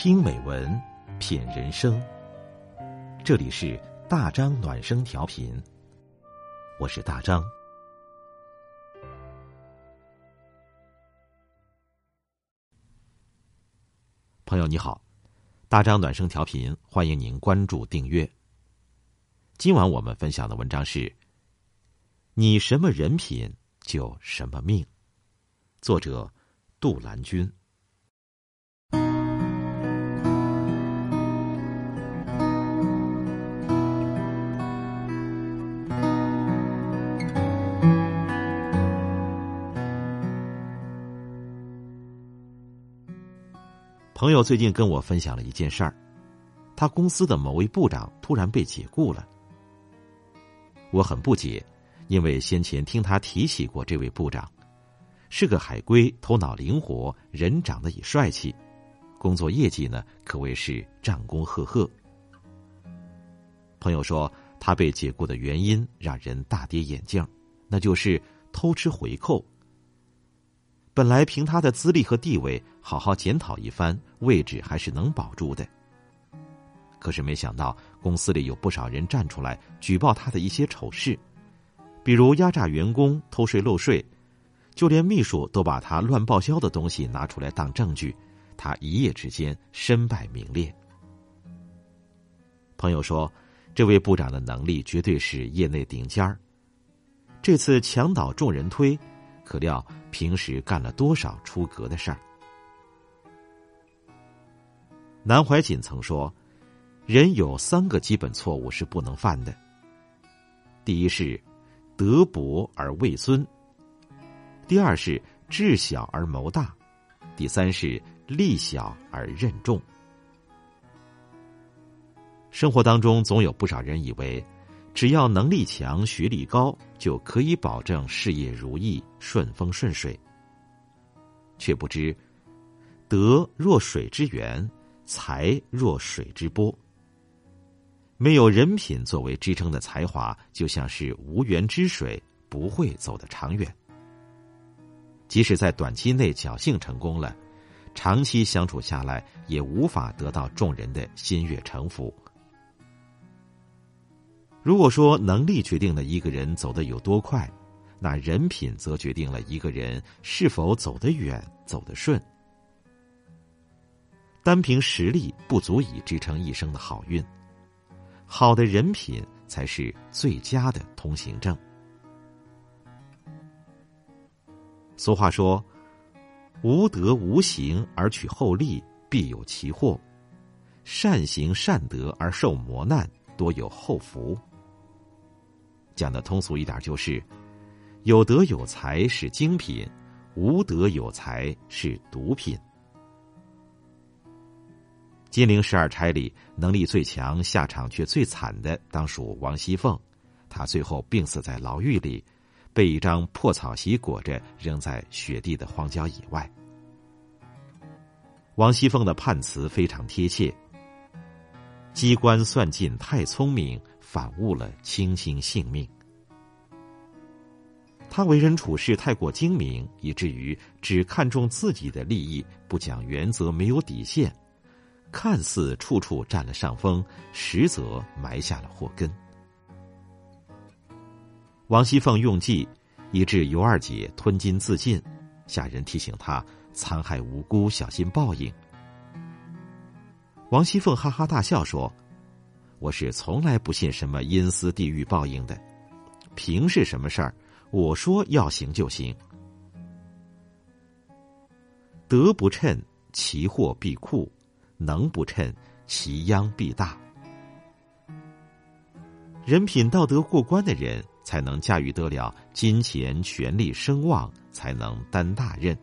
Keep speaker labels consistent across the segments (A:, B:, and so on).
A: 听美文，品人生。这里是大张暖声调频，我是大张。朋友你好，大张暖声调频，欢迎您关注订阅。今晚我们分享的文章是：你什么人品就什么命。作者杜兰君。朋友最近跟我分享了一件事儿，他公司的某位部长突然被解雇了。我很不解，因为先前听他提起过这位部长，是个海归，头脑灵活，人长得也帅气，工作业绩呢可谓是战功赫赫。朋友说，他被解雇的原因让人大跌眼镜，那就是偷吃回扣。本来凭他的资历和地位，好好检讨一番，位置还是能保住的。可是没想到，公司里有不少人站出来举报他的一些丑事，比如压榨员工、偷税漏税，就连秘书都把他乱报销的东西拿出来当证据，他一夜之间身败名裂。朋友说，这位部长的能力绝对是业内顶尖儿，这次墙倒众人推。可料，平时干了多少出格的事儿？南怀瑾曾说：“人有三个基本错误是不能犯的。第一是德薄而位尊；第二是智小而谋大；第三是力小而任重。”生活当中，总有不少人以为。只要能力强、学历高，就可以保证事业如意、顺风顺水。却不知，德若水之源，才若水之波。没有人品作为支撑的才华，就像是无源之水，不会走得长远。即使在短期内侥幸成功了，长期相处下来，也无法得到众人的心悦诚服。如果说能力决定了一个人走得有多快，那人品则决定了一个人是否走得远、走得顺。单凭实力不足以支撑一生的好运，好的人品才是最佳的通行证。俗话说：“无德无行而取厚利，必有其祸；善行善德而受磨难，多有后福。”讲的通俗一点，就是有德有才是精品，无德有才是毒品。金陵十二钗里，能力最强、下场却最惨的，当属王熙凤。她最后病死在牢狱里，被一张破草席裹着，扔在雪地的荒郊野外。王熙凤的判词非常贴切：机关算尽太聪明。反误了卿卿性命。他为人处事太过精明，以至于只看重自己的利益，不讲原则，没有底线，看似处处占了上风，实则埋下了祸根。王熙凤用计，以致尤二姐吞金自尽，下人提醒他残害无辜，小心报应。王熙凤哈哈大笑说。我是从来不信什么阴司地狱报应的，凭是什么事儿，我说要行就行。德不称，其祸必酷；能不称，其殃必大。人品道德过关的人，才能驾驭得了金钱、权力、声望，才能担大任。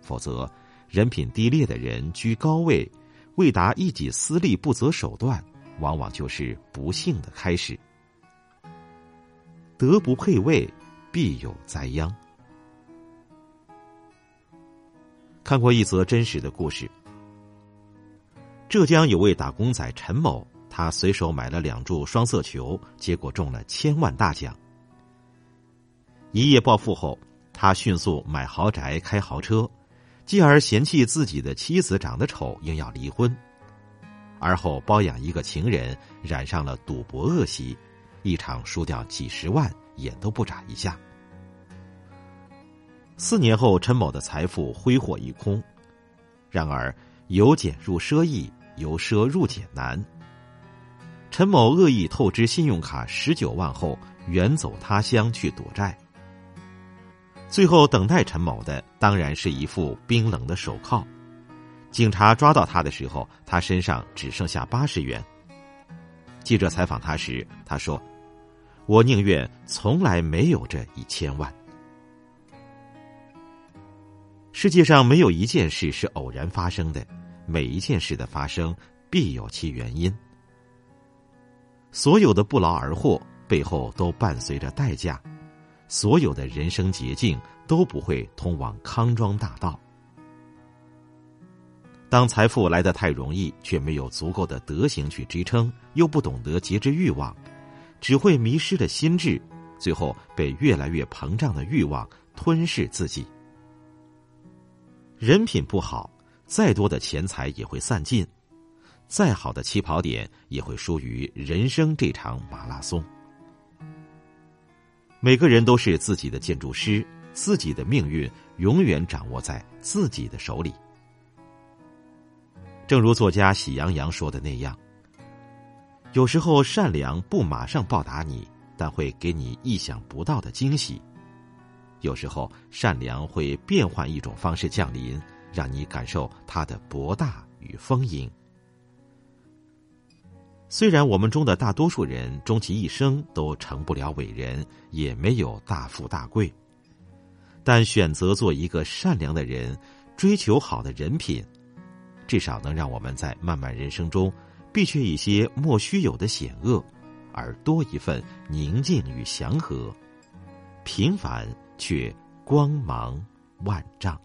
A: 否则，人品低劣的人居高位，为达一己私利，不择手段。往往就是不幸的开始。德不配位，必有灾殃。看过一则真实的故事：浙江有位打工仔陈某，他随手买了两注双色球，结果中了千万大奖。一夜暴富后，他迅速买豪宅、开豪车，继而嫌弃自己的妻子长得丑，硬要离婚，而后包养一个情人，染上了赌博恶习，一场输掉几十万，眼都不眨一下。四年后，陈某的财富挥霍一空。然而，由俭入奢易，由奢入俭难。陈某恶意透支信用卡十九万后，远走他乡去躲债。最后等待陈某的当然是一副冰冷的手铐。警察抓到他的时候，他身上只剩下八十元。记者采访他时，他说：“我宁愿从来没有这一千万。”世界上没有一件事是偶然发生的，每一件事的发生必有其原因。所有的不劳而获背后都伴随着代价。所有的人生捷径都不会通往康庄大道。当财富来得太容易，却没有足够的德行去支撑，又不懂得节制欲望，只会迷失了心智，最后被越来越膨胀的欲望吞噬自己。人品不好，再多的钱财也会散尽，再好的起跑点也会输于人生这场马拉松。每个人都是自己的建筑师，自己的命运永远掌握在自己的手里。正如作家喜羊羊说的那样，有时候善良不马上报答你，但会给你意想不到的惊喜；有时候善良会变换一种方式降临，让你感受它的博大与丰盈。虽然我们中的大多数人终其一生都成不了伟人，也没有大富大贵，但选择做一个善良的人，追求好的人品，至少能让我们在漫漫人生中避却一些莫须有的险恶，而多一份宁静与祥和。平凡却光芒万丈。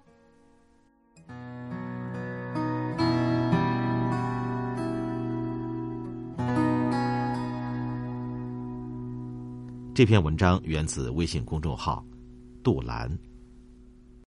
A: 这篇文章源自微信公众号“杜兰”。